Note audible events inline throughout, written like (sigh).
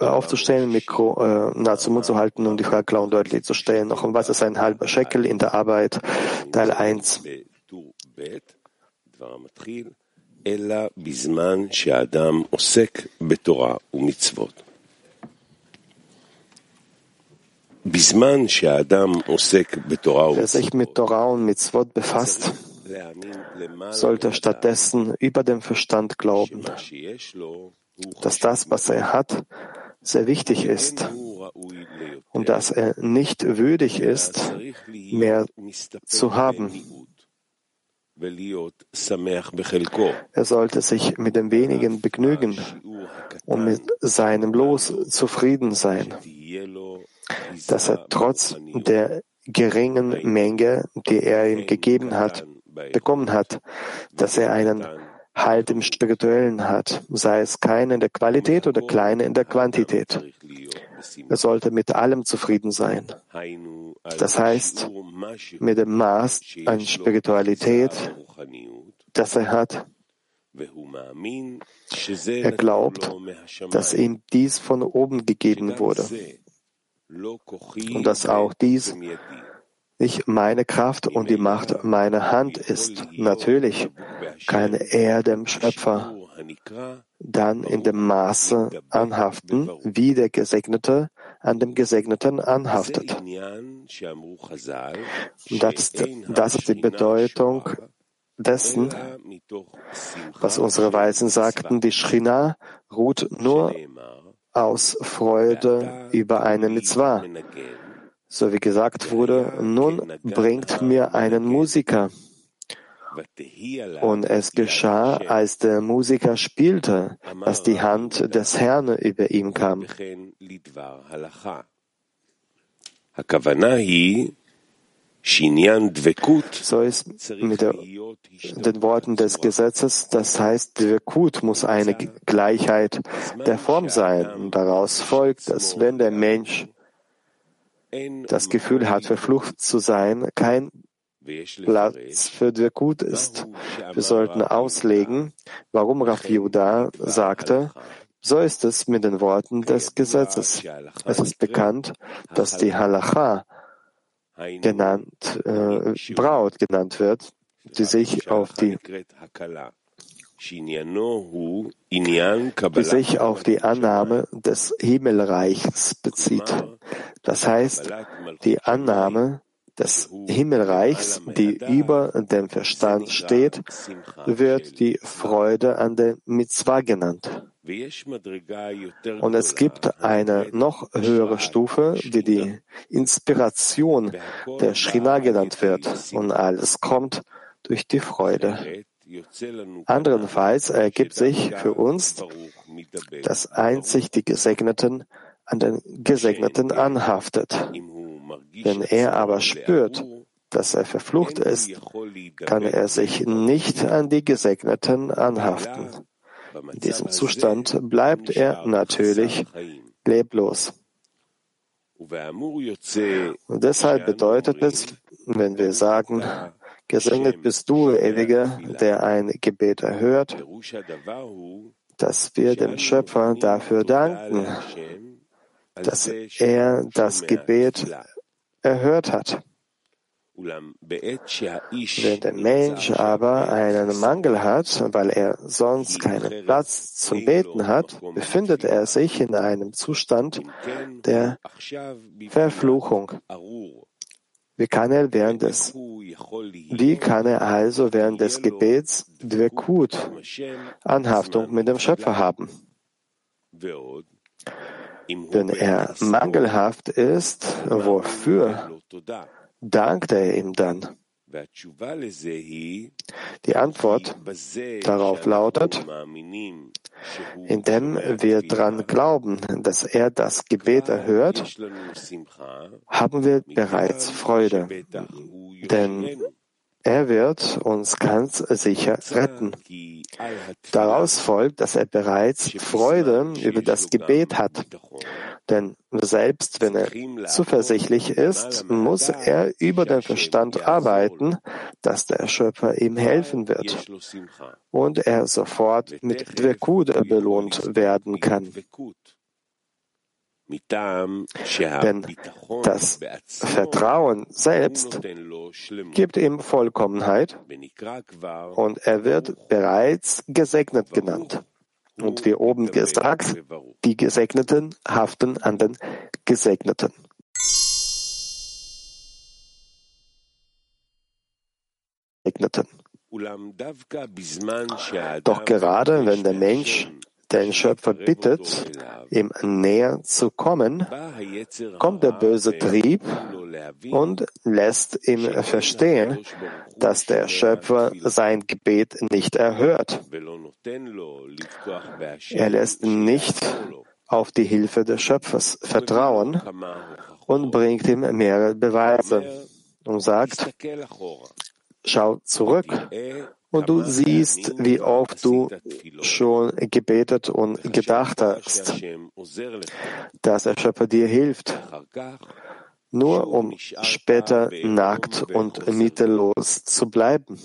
Äh, aufzustellen, Mikro äh, nah zum Mund zu halten, und die Frage klar und deutlich zu stellen. Noch um was ist ein halber Scheckel in der Arbeit, Teil 1. Wer sich mit Torah und Mitzvot befasst, sollte stattdessen über den Verstand glauben, dass das, was er hat, sehr wichtig ist und dass er nicht würdig ist, mehr zu haben. Er sollte sich mit dem wenigen begnügen und mit seinem Los zufrieden sein, dass er trotz der geringen Menge, die er ihm gegeben hat, bekommen hat, dass er einen Halt im Spirituellen hat, sei es keine in der Qualität oder kleine in der Quantität. Er sollte mit allem zufrieden sein. Das heißt, mit dem Maß an Spiritualität, das er hat. Er glaubt, dass ihm dies von oben gegeben wurde und dass auch dies nicht meine Kraft und die Macht meiner Hand ist. Natürlich kann er dem Schöpfer dann in dem Maße anhaften, wie der Gesegnete an dem Gesegneten anhaftet. Das, das ist die Bedeutung dessen, was unsere Weisen sagten, die Shrina ruht nur aus Freude über eine Mitzvah so wie gesagt wurde, nun bringt mir einen Musiker. Und es geschah, als der Musiker spielte, dass die Hand des Herrn über ihm kam. So ist mit der, den Worten des Gesetzes, das heißt, Dvekut muss eine Gleichheit der Form sein. Und daraus folgt, dass wenn der Mensch das Gefühl hat, verflucht zu sein, kein Platz für der Gut ist. Wir sollten auslegen, warum Rav Yehuda sagte, so ist es mit den Worten des Gesetzes. Es ist bekannt, dass die Halacha genannt, äh, Braut genannt wird, die sich auf die die sich auf die Annahme des Himmelreichs bezieht. Das heißt, die Annahme des Himmelreichs, die über dem Verstand steht, wird die Freude an der Mitzvah genannt. Und es gibt eine noch höhere Stufe, die die Inspiration der Shrina genannt wird. Und alles kommt durch die Freude. Anderenfalls ergibt sich für uns, dass einzig die Gesegneten an den Gesegneten anhaftet. Wenn er aber spürt, dass er verflucht ist, kann er sich nicht an die Gesegneten anhaften. In diesem Zustand bleibt er natürlich leblos. Und deshalb bedeutet es, wenn wir sagen, Gesegnet bist du, Ewiger, der ein Gebet erhört, dass wir dem Schöpfer dafür danken, dass er das Gebet erhört hat. Wenn der Mensch aber einen Mangel hat, weil er sonst keinen Platz zum Beten hat, befindet er sich in einem Zustand der Verfluchung. Wie kann er während des, wie kann er also während des Gebets Dvekut, Anhaftung mit dem Schöpfer haben? Wenn er mangelhaft ist, wofür dankt er ihm dann? Die Antwort darauf lautet, indem wir daran glauben, dass er das Gebet erhört, haben wir bereits Freude, denn er wird uns ganz sicher retten. Daraus folgt, dass er bereits Freude über das Gebet hat, Denn selbst wenn er zuversichtlich ist, muss er über den Verstand arbeiten, dass der Schöpfer ihm helfen wird und er sofort mit Dvekut belohnt werden kann. Denn das Vertrauen selbst gibt ihm Vollkommenheit und er wird bereits gesegnet genannt. Und wie oben gesagt, die Gesegneten haften an den Gesegneten. Doch gerade wenn der Mensch den Schöpfer bittet, ihm näher zu kommen, kommt der böse Trieb und lässt ihm verstehen, dass der Schöpfer sein Gebet nicht erhört. Er lässt nicht auf die Hilfe des Schöpfers vertrauen und bringt ihm mehrere Beweise und sagt, schau zurück. Und du siehst, wie oft du schon gebetet und gedacht hast, dass der Schöpfer dir hilft, nur um später nackt und mittellos zu bleiben.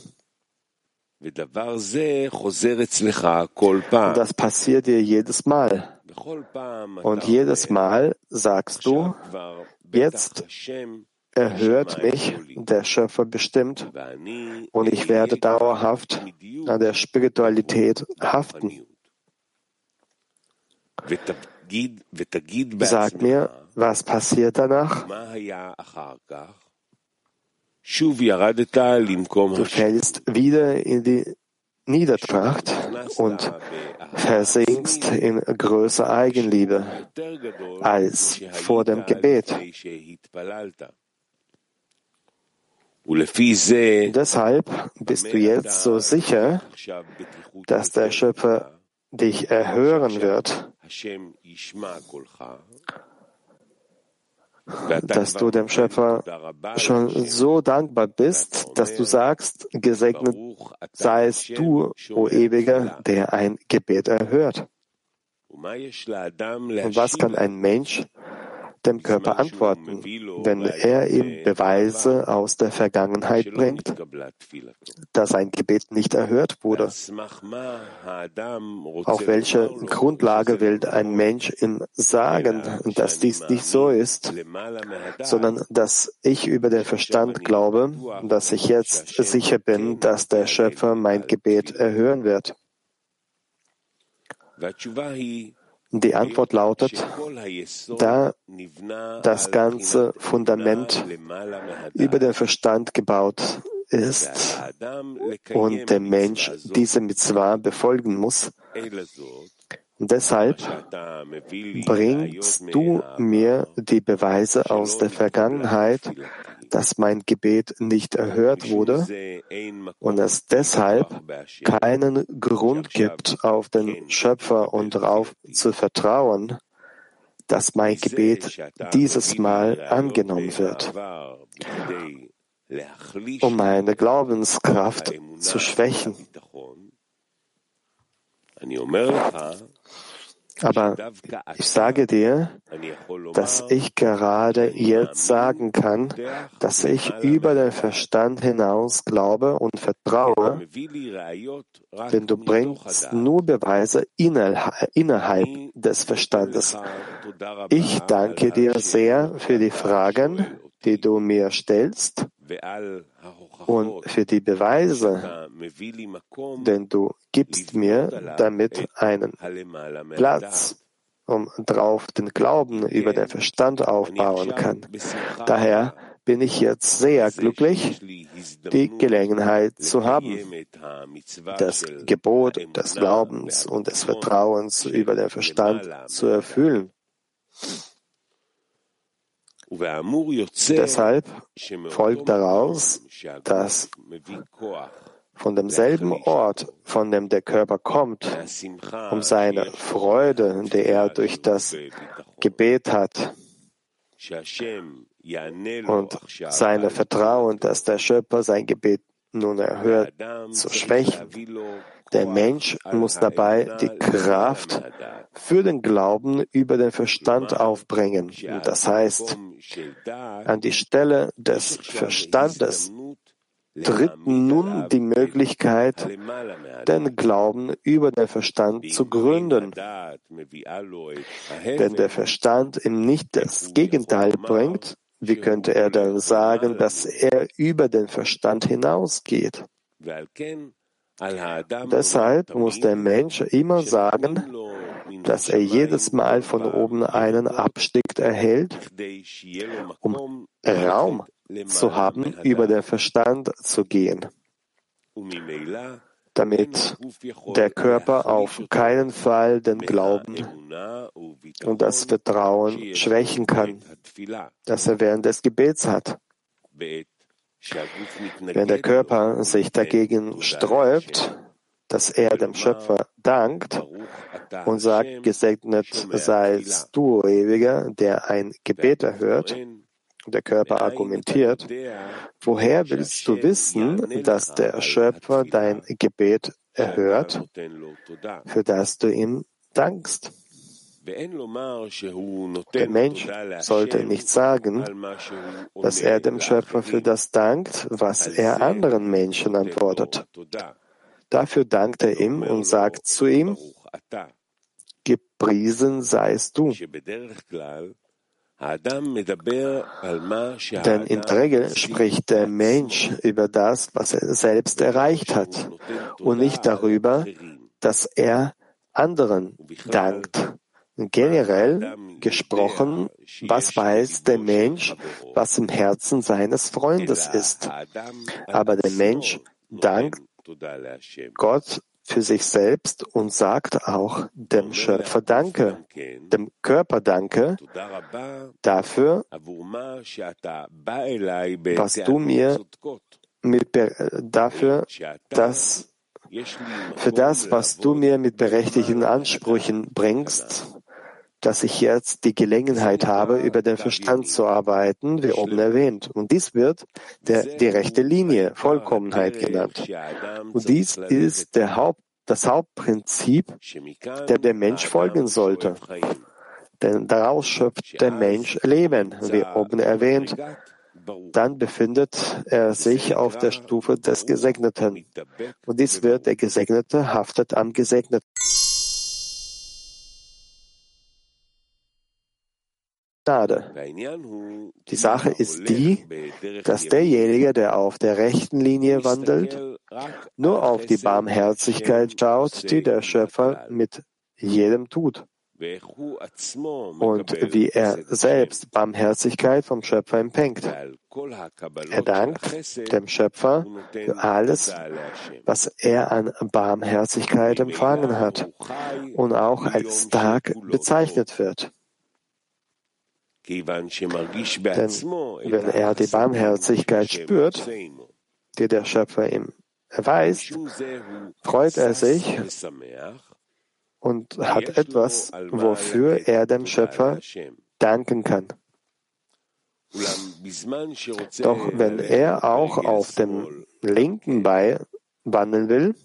Das passiert dir jedes Mal. Und jedes Mal sagst du, jetzt erhört mich der Schöpfer bestimmt. Und ich werde dauerhaft an der Spiritualität haften. Sag mir, was passiert danach? Du fällst wieder in die Niedertracht und versinkst in größer Eigenliebe als vor dem Gebet. Deshalb bist du jetzt so sicher, dass der Schöpfer dich erhören wird, dass du dem Schöpfer schon so dankbar bist, dass du sagst, gesegnet seist du, o Ewiger, der ein Gebet erhört. Und was kann ein Mensch dem Körper antworten, wenn er ihm Beweise aus der Vergangenheit bringt, dass ein Gebet nicht erhört wurde. Auf welcher Grundlage will ein Mensch ihm sagen, dass dies nicht so ist, sondern dass ich über den Verstand glaube, dass ich jetzt sicher bin, dass der Schöpfer mein Gebet erhören wird. Die Antwort lautet, da das ganze Fundament über den Verstand gebaut ist und der Mensch diese Mitzvah befolgen muss, Deshalb bringst du mir die Beweise aus der Vergangenheit, dass mein Gebet nicht erhört wurde und es deshalb keinen Grund gibt, auf den Schöpfer und darauf zu vertrauen, dass mein Gebet dieses Mal angenommen wird, um meine Glaubenskraft zu schwächen. Aber ich sage dir, dass ich gerade jetzt sagen kann, dass ich über den Verstand hinaus glaube und vertraue, denn du bringst nur Beweise innerhalb des Verstandes. Ich danke dir sehr für die Fragen, die du mir stellst und für die Beweise, denn du gibst mir damit einen Platz, um drauf den Glauben über den Verstand aufbauen kann. Daher bin ich jetzt sehr glücklich, die Gelegenheit zu haben, das Gebot des Glaubens und des Vertrauens über den Verstand zu erfüllen. Deshalb folgt daraus, dass von demselben Ort, von dem der Körper kommt, um seine Freude, die er durch das Gebet hat, und seine Vertrauen, dass der Schöpfer sein Gebet nun erhört, zu schwächen, Der Mensch muss dabei die Kraft für den Glauben über den Verstand aufbringen. Das heißt, an die Stelle des Verstandes tritt nun die Möglichkeit, den Glauben über den Verstand zu gründen. Wenn der Verstand ihm nicht das Gegenteil bringt, wie könnte er dann sagen, dass er über den Verstand hinausgeht? Deshalb muss der Mensch immer sagen, dass er jedes Mal von oben einen Abstieg erhält, um Raum zu haben, über den Verstand zu gehen, damit der Körper auf keinen Fall den Glauben und das Vertrauen schwächen kann, das er während des Gebets hat. Wenn der Körper sich dagegen sträubt, dass er dem Schöpfer dankt und sagt, gesegnet seist du, Ewiger, der ein Gebet erhört, der Körper argumentiert, woher willst du wissen, dass der Schöpfer dein Gebet erhört, für das du ihm dankst? Der Mensch sollte nicht sagen, dass er dem Schöpfer für das dankt, was er anderen Menschen antwortet. Dafür dankt er ihm und sagt zu ihm, gepriesen seist du. Denn in der Regel spricht der Mensch über das, was er selbst erreicht hat und nicht darüber, dass er anderen dankt. Generell gesprochen, was weiß der Mensch, was im Herzen seines Freundes ist. Aber der Mensch dankt Gott für sich selbst und sagt auch dem Schöpfer Danke, dem Körper Danke dafür, was du mir mit, dafür, dass für das, was du mir mit berechtigten Ansprüchen bringst, dass ich jetzt die Gelegenheit habe, über den Verstand zu arbeiten, wie oben erwähnt. Und dies wird der, die rechte Linie, Vollkommenheit genannt. Und dies ist der Haupt, das Hauptprinzip, der der Mensch folgen sollte. Denn daraus schöpft der Mensch Leben, wie oben erwähnt. Dann befindet er sich auf der Stufe des Gesegneten. Und dies wird der Gesegnete haftet am Gesegneten. Gnade. Die Sache ist die, dass derjenige, der auf der rechten Linie wandelt, nur auf die Barmherzigkeit schaut, die der Schöpfer mit jedem tut. Und wie er selbst Barmherzigkeit vom Schöpfer empfängt. Er dankt dem Schöpfer für alles, was er an Barmherzigkeit empfangen hat und auch als Tag bezeichnet wird. Denn wenn er die Barmherzigkeit spürt, die der Schöpfer ihm erweist, freut er sich und hat etwas, wofür er dem Schöpfer danken kann. Doch wenn er auch auf dem linken Bein wandeln will,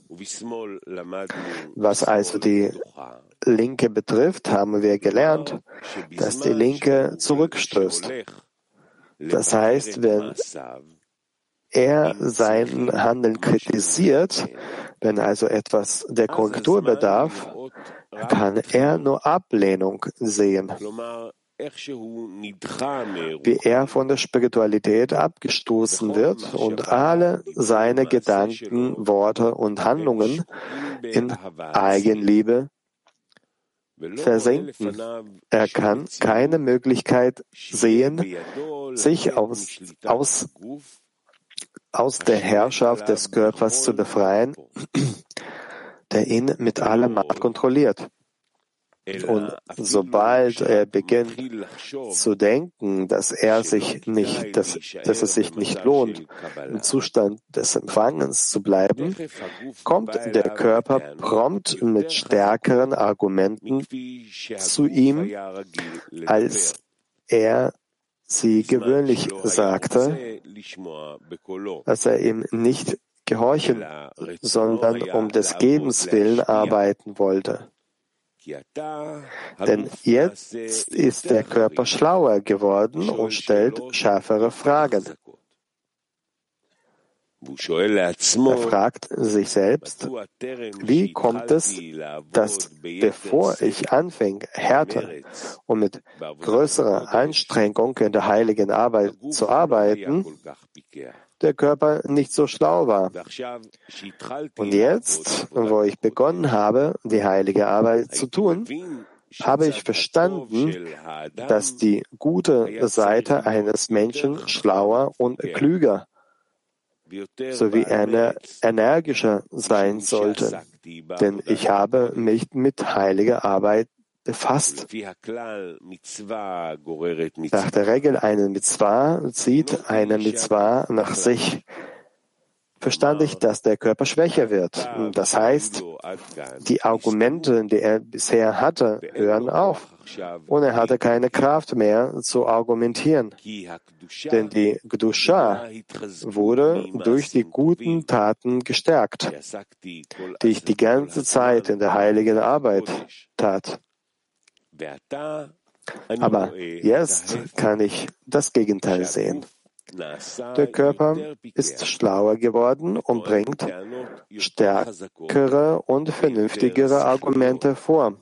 was also die Linke betrifft, haben wir gelernt, dass die Linke zurückstößt. Das heißt, wenn er sein Handeln kritisiert, wenn also etwas der Korrektur bedarf, kann er nur Ablehnung sehen wie er von der Spiritualität abgestoßen wird und alle seine Gedanken, Worte und Handlungen in Eigenliebe versenken. Er kann keine Möglichkeit sehen, sich aus, aus, aus der Herrschaft des Körpers zu befreien, der ihn mit aller Macht kontrolliert. Und sobald er beginnt zu denken, dass er sich nicht, dass, dass es sich nicht lohnt, im Zustand des Empfangens zu bleiben, kommt der Körper prompt mit stärkeren Argumenten zu ihm, als er sie gewöhnlich sagte, als er ihm nicht gehorchen, sondern um des Gebens willen arbeiten wollte. Denn jetzt ist der Körper schlauer geworden und stellt schärfere Fragen. Er fragt sich selbst, wie kommt es, dass bevor ich anfing, härter und mit größerer Anstrengung in der heiligen Arbeit zu arbeiten, der Körper nicht so schlau war. Und jetzt, wo ich begonnen habe, die heilige Arbeit zu tun, habe ich verstanden, dass die gute Seite eines Menschen schlauer und klüger sowie energischer sein sollte, denn ich habe mich mit heiliger Arbeit befasst. Nach der Regel eine Mitzvah zieht eine Mitzvah nach sich. Verstand ich, dass der Körper schwächer wird. Das heißt, die Argumente, die er bisher hatte, hören auf. Und er hatte keine Kraft mehr zu argumentieren. Denn die Gdusha wurde durch die guten Taten gestärkt, die ich die ganze Zeit in der heiligen Arbeit tat. Aber jetzt kann ich das Gegenteil sehen. Der Körper ist schlauer geworden und bringt stärkere und vernünftigere Argumente vor.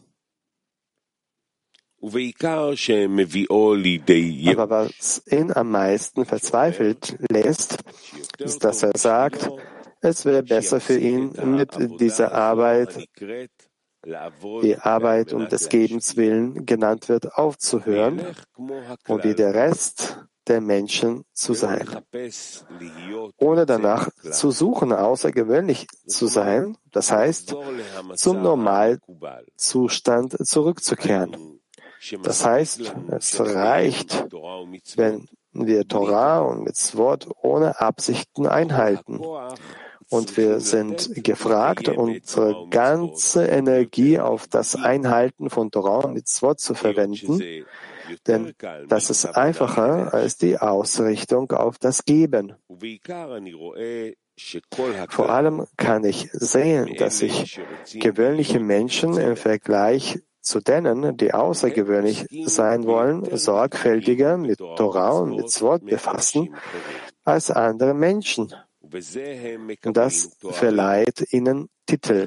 Aber was ihn am meisten verzweifelt lässt, ist, dass er sagt, es wäre besser für ihn, mit dieser Arbeit die Arbeit um des Gebens willen genannt wird, aufzuhören und wie der Rest der Menschen zu sein, ohne danach zu suchen, außergewöhnlich zu sein, das heißt, zum Normalzustand zurückzukehren. Das heißt, es reicht, wenn wir Torah und Mitzvot ohne Absichten einhalten. Und wir sind gefragt, unsere ganze Energie auf das Einhalten von Torah und Mitzvot zu verwenden, denn das ist einfacher als die Ausrichtung auf das Geben. Vor allem kann ich sehen, dass sich gewöhnliche Menschen im Vergleich zu denen, die außergewöhnlich sein wollen, sorgfältiger mit Torah und Mitzvot befassen als andere Menschen. Das verleiht ihnen Titel.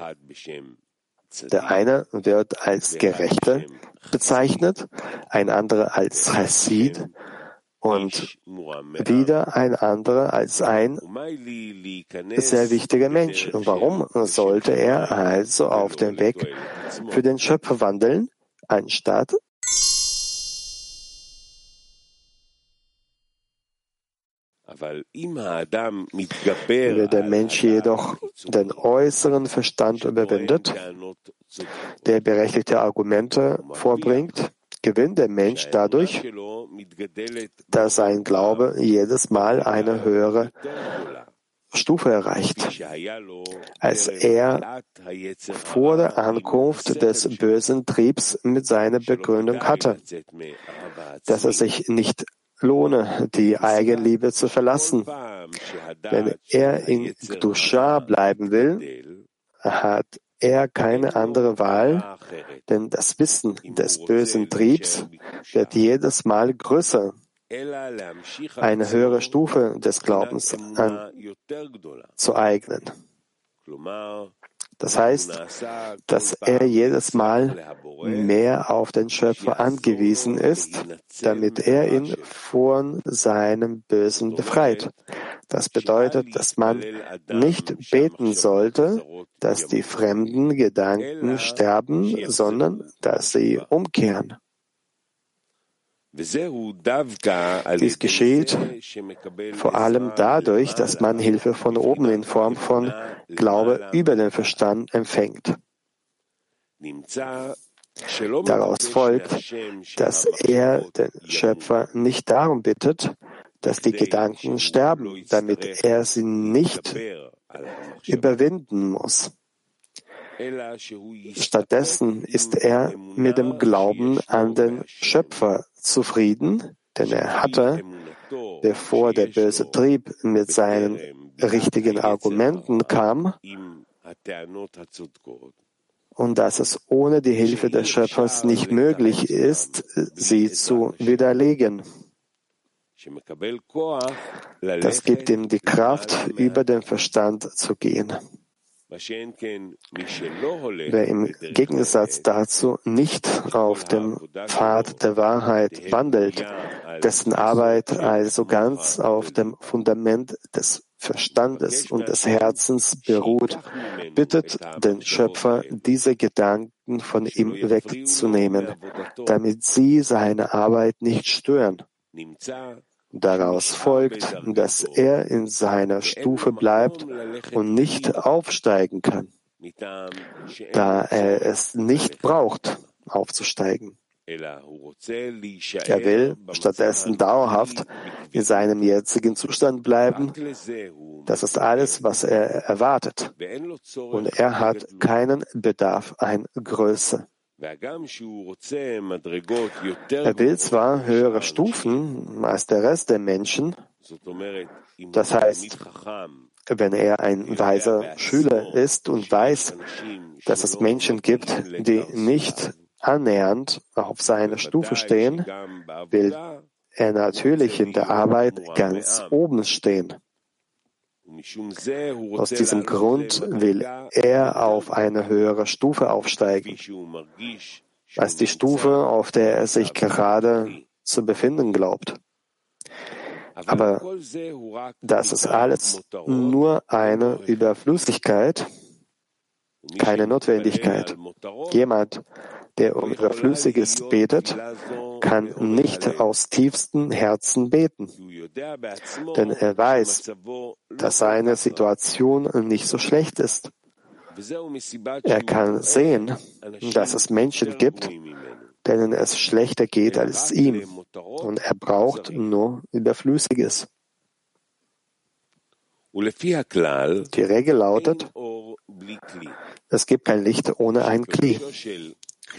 Der eine wird als Gerechter bezeichnet, ein anderer als Chassid und wieder ein anderer als ein sehr wichtiger Mensch. Warum sollte er also auf dem Weg für den Schöpfer wandeln, anstatt Wenn der Mensch jedoch den äußeren Verstand überwindet, der berechtigte Argumente vorbringt, gewinnt der Mensch dadurch, dass sein Glaube jedes Mal eine höhere Stufe erreicht, als er vor der Ankunft des bösen Triebs mit seiner Begründung hatte, dass er sich nicht lohne, die Eigenliebe zu verlassen. Wenn er in Gdusha bleiben will, hat er keine andere Wahl, denn das Wissen des bösen Triebs wird jedes Mal größer, eine höhere Stufe des Glaubens anzueignen. Das heißt, dass er jedes Mal mehr auf den Schöpfer angewiesen ist, damit er ihn von seinem Bösen befreit. Das bedeutet, dass man nicht beten sollte, dass die fremden Gedanken sterben, sondern dass sie umkehren. Dies geschieht vor allem dadurch, dass man Hilfe von oben in Form von Glaube über den Verstand empfängt. Daraus folgt, dass er den Schöpfer nicht darum bittet, dass die Gedanken sterben, damit er sie nicht überwinden muss. Stattdessen ist er mit dem Glauben an den Schöpfer zufrieden, denn er hatte, bevor der böse Trieb mit seinen richtigen Argumenten kam und dass es ohne die Hilfe des Schöpfers nicht möglich ist, sie zu widerlegen. Das gibt ihm die Kraft, über den Verstand zu gehen. Wer im Gegensatz dazu nicht auf dem Pfad der Wahrheit wandelt, dessen Arbeit also ganz auf dem Fundament des Verstandes und des Herzens beruht, bittet den Schöpfer, diese Gedanken von ihm wegzunehmen, damit sie seine Arbeit nicht stören. Daraus folgt, dass er in seiner Stufe bleibt und nicht aufsteigen kann, da er es nicht braucht, aufzusteigen. Er will stattdessen dauerhaft in seinem jetzigen Zustand bleiben. Das ist alles, was er erwartet. Und er hat keinen Bedarf an Größe. Er will zwar höhere Stufen als der Rest der Menschen, das heißt, wenn er ein weiser Schüler ist und weiß, dass es Menschen gibt, die nicht annähernd auf seiner Stufe stehen, will er natürlich in der Arbeit ganz oben stehen. Aus diesem Grund will er auf eine höhere Stufe aufsteigen, als die Stufe, auf der er sich gerade zu befinden glaubt. Aber das ist alles nur eine Überflüssigkeit, keine Notwendigkeit. Jemand, der um Überflüssiges betet, kann nicht aus tiefstem Herzen beten, denn er weiß, dass seine Situation nicht so schlecht ist. Er kann sehen, dass es Menschen gibt, denen es schlechter geht als ihm, und er braucht nur Überflüssiges. Die Regel lautet, es gibt kein Licht ohne ein Kli.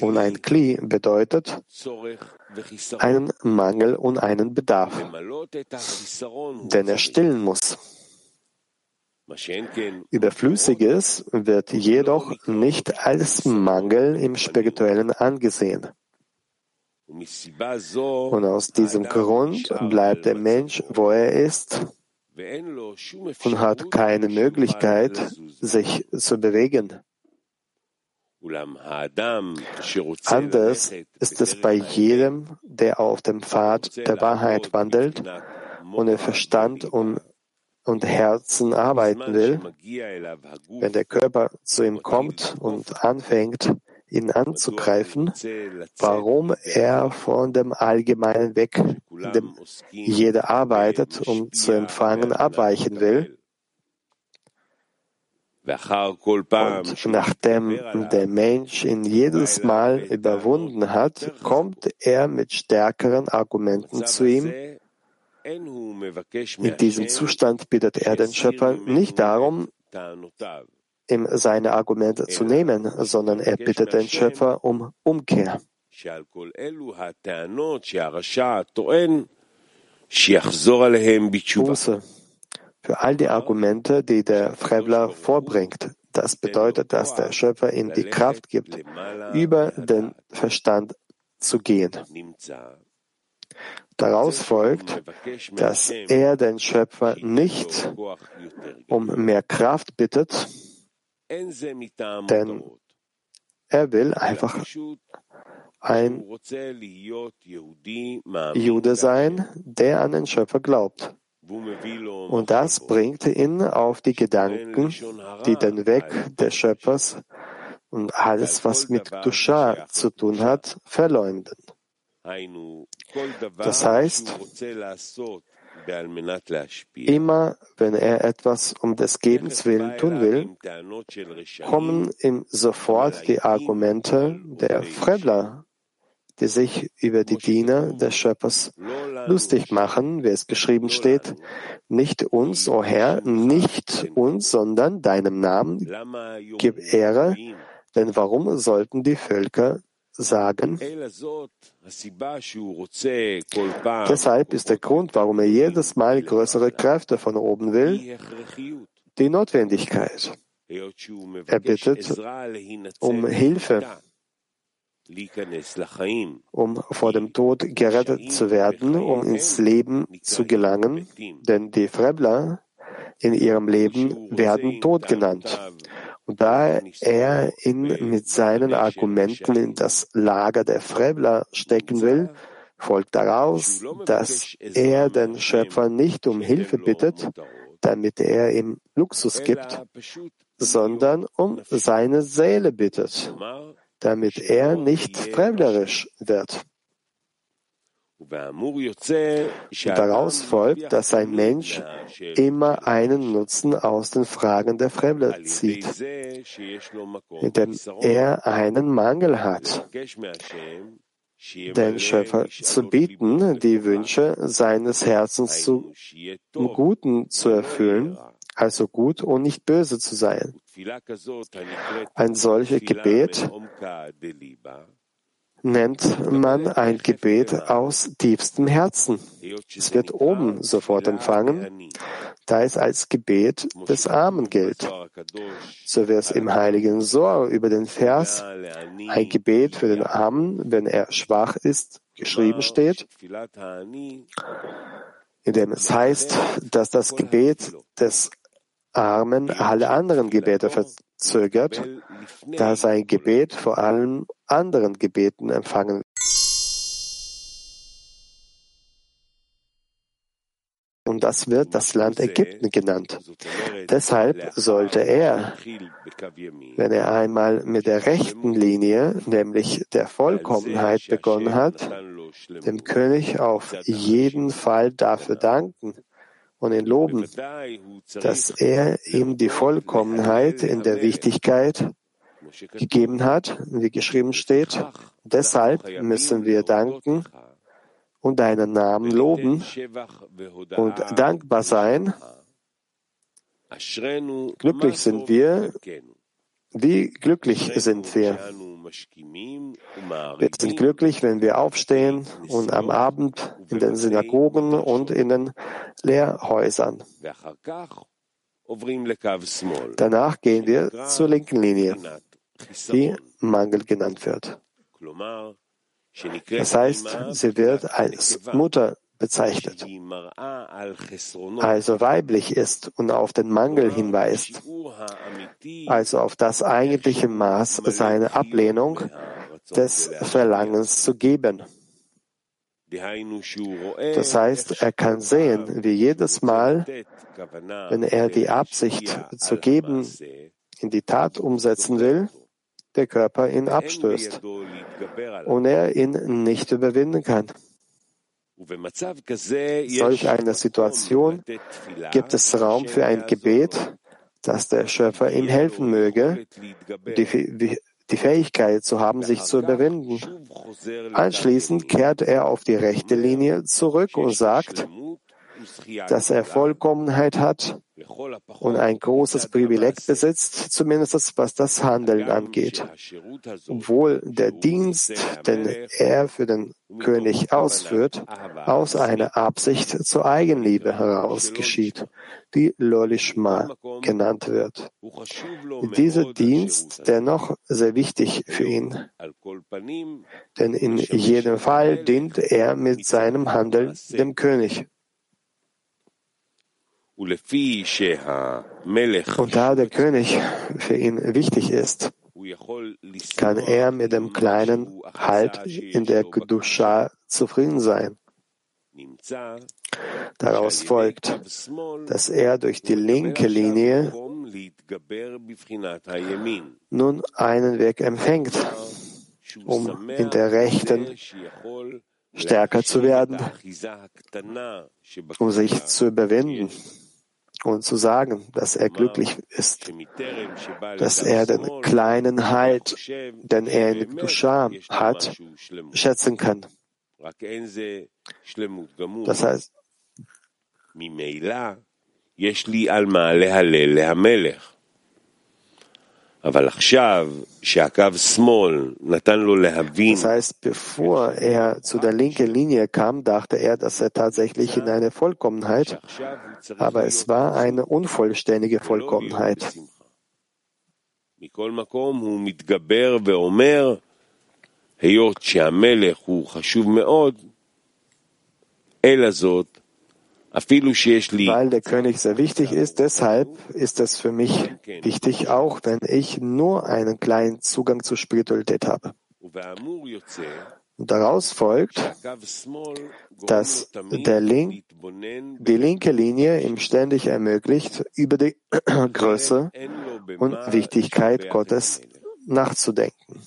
Und ein Kli bedeutet einen Mangel und einen Bedarf, den er stillen muss. Überflüssiges wird jedoch nicht als Mangel im Spirituellen angesehen. Und aus diesem Grund bleibt der Mensch, wo er ist, und hat keine Möglichkeit, sich zu bewegen. Anders ist es bei jedem, der auf dem Pfad der Wahrheit wandelt und im Verstand und, und Herzen arbeiten will. Wenn der Körper zu ihm kommt und anfängt, ihn anzugreifen, warum er von dem Allgemeinen weg, dem jeder arbeitet, um zu empfangen, abweichen will, und nachdem der Mensch ihn jedes Mal überwunden hat, kommt er mit stärkeren Argumenten zu ihm. In diesem Zustand bittet er den Schöpfer nicht darum, ihm seine Argumente zu nehmen, sondern er bittet den Schöpfer um Umkehr. Buße für all die Argumente, die der Frevler vorbringt. Das bedeutet, dass der Schöpfer ihm die Kraft gibt, über den Verstand zu gehen. Daraus folgt, dass er den Schöpfer nicht um mehr Kraft bittet, denn er will einfach ein Jude sein, der an den Schöpfer glaubt. Und das bringt ihn auf die Gedanken, die den Weg des Schöpfers und alles, was mit Dusha zu tun hat, verleumden. Das heißt, immer wenn er etwas um des Gebens willen tun will, kommen ihm sofort die Argumente der Frevler die sich über die Diener des Schöpfers lustig machen, wie es geschrieben steht, nicht uns, o oh Herr, nicht uns, sondern deinem Namen gib Ehre, denn warum sollten die Völker sagen, deshalb ist der Grund, warum er jedes Mal größere Kräfte von oben will, die Notwendigkeit. Er bittet um Hilfe, um vor dem Tod gerettet zu werden, um ins Leben zu gelangen, denn die Frebler in ihrem Leben werden Tod genannt. Und da er ihn mit seinen Argumenten in das Lager der Frebler stecken will, folgt daraus, dass er den Schöpfer nicht um Hilfe bittet, damit er ihm Luxus gibt, sondern um seine Seele bittet, damit er nicht fremderisch wird. Daraus folgt, dass ein Mensch immer einen Nutzen aus den Fragen der Fremde zieht, indem er einen Mangel hat, den Schöpfer zu bieten, die Wünsche seines Herzens zu Guten zu erfüllen, also gut und nicht böse zu sein. Ein solches Gebet nennt man ein Gebet aus tiefstem Herzen. Es wird oben sofort empfangen, da es als Gebet des Armen gilt. So wie es im heiligen Sohr über den Vers. ein Gebet für den Armen, wenn er schwach ist, geschrieben steht, in dem es heißt, dass das Gebet des Armen alle anderen Gebete verzögert, da sein Gebet vor allem anderen Gebeten empfangen und das wird das Land Ägypten genannt. Deshalb sollte er, wenn er einmal mit der rechten Linie, nämlich der Vollkommenheit begonnen hat, dem König auf jeden Fall dafür danken und ihn loben, dass er ihm die Vollkommenheit in der Wichtigkeit gegeben hat, wie geschrieben steht. Deshalb müssen wir danken und deinen Namen loben und dankbar sein. Glücklich sind wir. Wie glücklich sind wir? Wir sind glücklich, wenn wir aufstehen und am Abend in den Synagogen und in den Lehrhäusern. Danach gehen wir zur linken Linie die Mangel genannt wird. Das heißt, sie wird als Mutter bezeichnet, also weiblich ist und auf den Mangel hinweist, also auf das eigentliche Maß seiner Ablehnung des Verlangens zu geben. Das heißt, er kann sehen, wie jedes Mal, wenn er die Absicht zu geben in die Tat umsetzen will, der Körper ihn abstößt und er ihn nicht überwinden kann. Solch eine Situation gibt es Raum für ein Gebet, dass der Schöpfer ihm helfen möge, die, die Fähigkeit zu haben, sich zu überwinden. Anschließend kehrt er auf die rechte Linie zurück und sagt, dass er Vollkommenheit hat und ein großes Privileg besitzt, zumindest was das Handeln angeht. Obwohl der Dienst, den er für den König ausführt, aus einer Absicht zur Eigenliebe heraus geschieht, die Lolishma genannt wird. Dieser Dienst dennoch sehr wichtig für ihn, denn in jedem Fall dient er mit seinem Handeln dem König. Und da der König für ihn wichtig ist, kann er mit dem kleinen Halt in der Kedusha zufrieden sein. Daraus folgt, dass er durch die linke Linie nun einen Weg empfängt, um in der rechten stärker zu werden, um sich zu überwinden und zu sagen, dass er glücklich ist, dass er den kleinen Halt, den er in Dusha hat, schätzen kann. Das heißt, Das heißt, bevor er zu der linken Linie kam, dachte er, dass er tatsächlich in eine Vollkommenheit, aber es war eine unvollständige Vollkommenheit. היות שהמלך הוא חשוב מאוד, אלא זאת weil der König sehr wichtig ist, deshalb ist es für mich wichtig, auch wenn ich nur einen kleinen Zugang zur Spiritualität habe. Daraus folgt, dass der Link, die linke Linie ihm ständig ermöglicht, über die (clears throat) Größe und Wichtigkeit Gottes nachzudenken.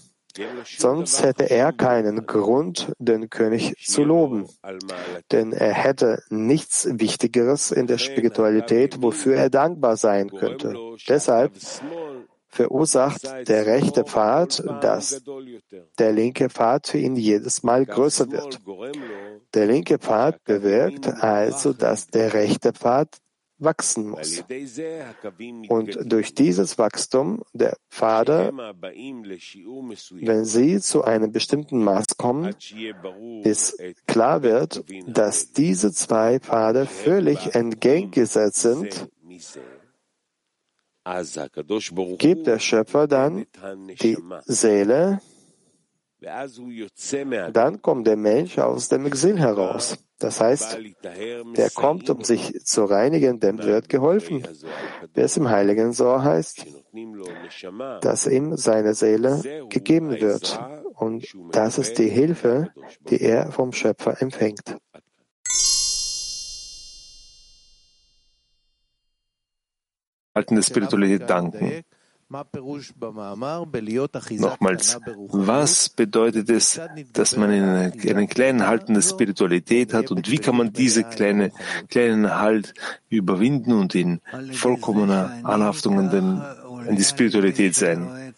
Sonst hätte er keinen Grund, den König zu loben, denn er hätte nichts Wichtigeres in der Spiritualität, wofür er dankbar sein könnte. Deshalb verursacht der rechte Pfad, dass der linke Pfad für ihn jedes Mal größer wird. Der linke Pfad bewirkt also, dass der rechte Pfad wachsen muss. Und durch dieses Wachstum der Pfade, wenn sie zu einem bestimmten Maß kommen, bis klar wird, dass diese zwei Pfade völlig entgegengesetzt sind, gibt der Schöpfer dann die Seele, dann kommt der Mensch aus dem Exil heraus. Das heißt, der kommt, um sich zu reinigen, dem wird geholfen. Wie es im Heiligen so heißt, dass ihm seine Seele gegeben wird. Und das ist die Hilfe, die er vom Schöpfer empfängt. Halten der Spiritualität danken. Nochmals, was bedeutet es, dass man einen kleinen Halt in der Spiritualität hat? Und wie kann man diese kleine, kleinen Halt überwinden und in vollkommener Anhaftung in, den, in die Spiritualität sein?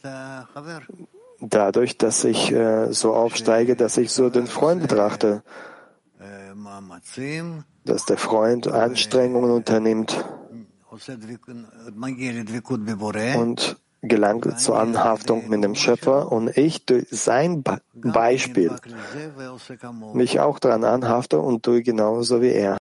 Dadurch, dass ich äh, so aufsteige, dass ich so den Freund betrachte, dass der Freund Anstrengungen unternimmt und gelangt zur Anhaftung mit dem Schöpfer und ich durch sein Beispiel mich auch daran anhafte und tue genauso wie er.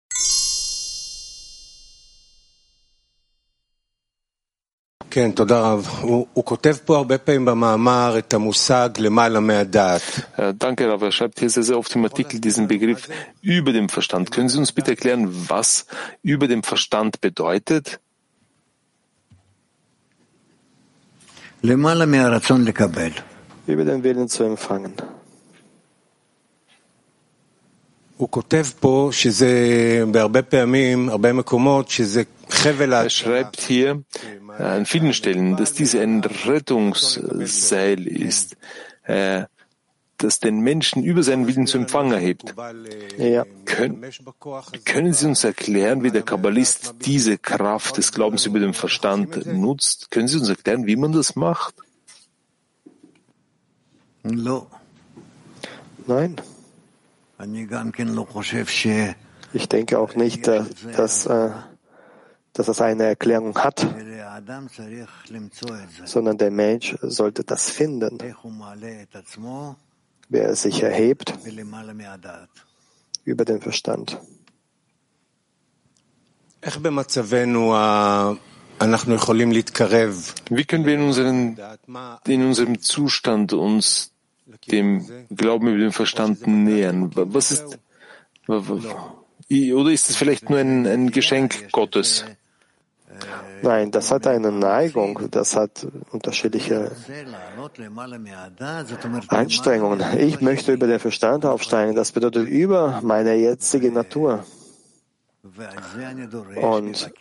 Äh, danke, Rav. Er schreibt hier sehr, sehr oft im Artikel diesen Begriff über dem Verstand. Können Sie uns bitte erklären, was über dem Verstand bedeutet? Über den Willen zu empfangen. Er schreibt hier an vielen Stellen, dass diese ein Rettungsseil ist, äh, das den Menschen über seinen Willen zu Empfang erhebt. Ja. Können, können Sie uns erklären, wie der Kabbalist diese Kraft des Glaubens über den Verstand nutzt? Können Sie uns erklären, wie man das macht? Nein. Ich denke auch nicht, dass, dass, äh, dass das eine Erklärung hat, sondern der Mensch sollte das finden wer sich erhebt über den Verstand. Wie können wir in, unseren, in unserem Zustand uns dem Glauben über den Verstand nähern? Was ist, oder ist es vielleicht nur ein, ein Geschenk Gottes? Nein, das hat eine Neigung, das hat unterschiedliche Einstrengungen. Ich möchte über den Verstand aufsteigen, das bedeutet über meine jetzige Natur. Und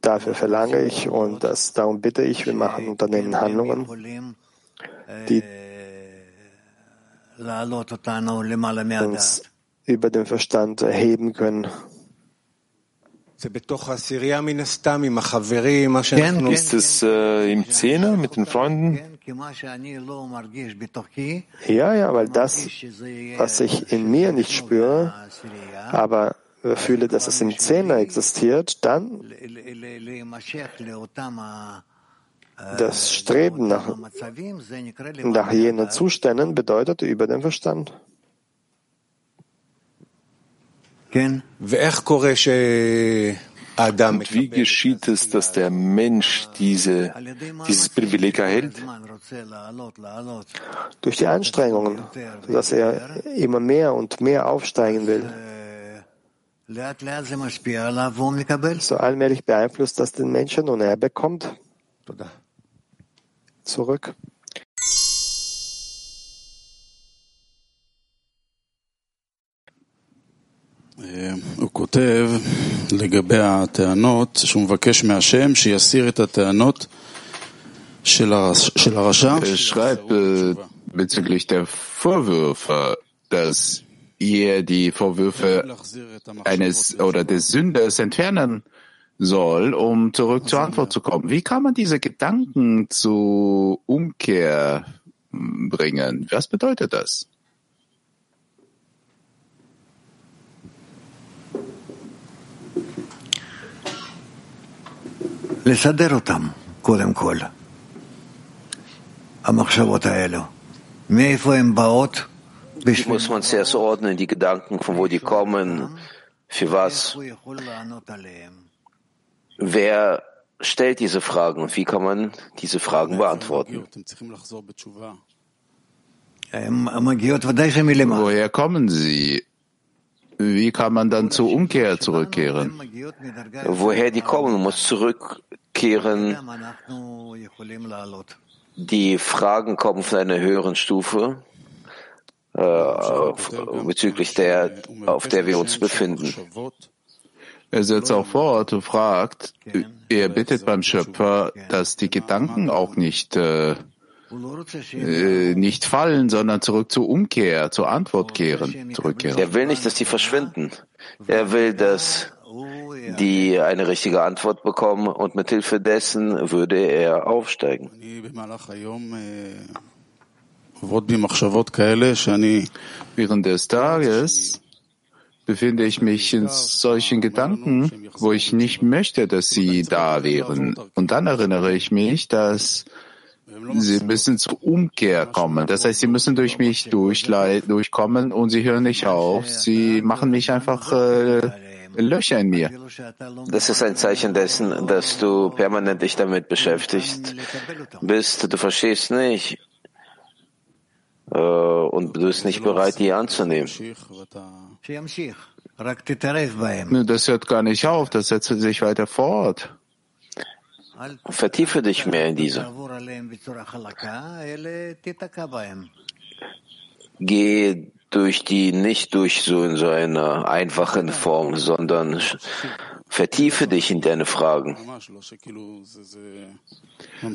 dafür verlange ich und das, darum bitte ich, wir machen Unternehmen Handlungen, die uns über den Verstand erheben können. Ist es äh, im Zehner mit den Freunden? Ja, ja, weil das, was ich in mir nicht spüre, aber fühle, dass es im Zehner existiert, dann Das Streben nach, nach jenen Zuständen bedeutet über den Verstand. Und wie geschieht es, dass der Mensch diese, dieses Privileg erhält? Durch die Anstrengungen, dass er immer mehr und mehr aufsteigen will. So allmählich beeinflusst das den Menschen und er bekommt zurück. הוא כותב לגבי הטענות שהוא מבקש מהשם שיסיר את הטענות של הרשע. Er schreibt äh, bezüglich der Vorwürfe, dass ihr die Vorwürfe eines oder des Sünders entfernen soll, um zurück zur Antwort zu kommen. Wie kann man diese Gedanken zu Umkehr bringen? Was bedeutet das? לסדר אותם, קודם כל. המחשבות האלו. מאיפה הן באות? Muss man zuerst ordnen, die Gedanken, von wo die kommen, für was. Wer stellt diese Fragen und wie kann man diese Fragen beantworten? Woher kommen sie? Wie kann man dann zur Umkehr zurückkehren? Woher die kommen, muss zurückkehren. Die Fragen kommen von einer höheren Stufe äh, bezüglich der, auf der wir uns befinden. Er setzt auch fort und fragt, er bittet beim Schöpfer, dass die Gedanken auch nicht, äh, äh, nicht fallen, sondern zurück zur Umkehr, zur Antwort kehren, zurückkehren. Er will nicht, dass die verschwinden. Er will, dass die eine richtige Antwort bekommen und mit Hilfe dessen würde er aufsteigen. Während des Tages befinde ich mich in solchen Gedanken, wo ich nicht möchte, dass sie da wären. Und dann erinnere ich mich, dass sie müssen zur Umkehr kommen. Das heißt, sie müssen durch mich durchkommen und sie hören nicht auf. Sie machen mich einfach äh, Löcher in mir. Das ist ein Zeichen dessen, dass du permanent dich damit beschäftigt bist. Du verstehst nicht äh, und du bist nicht bereit, die anzunehmen. Das hört gar nicht auf, das setzt sich weiter fort. Vertiefe dich mehr in diese. Geh durch die nicht durch so in so einer einfachen Form, sondern vertiefe dich in deine Fragen.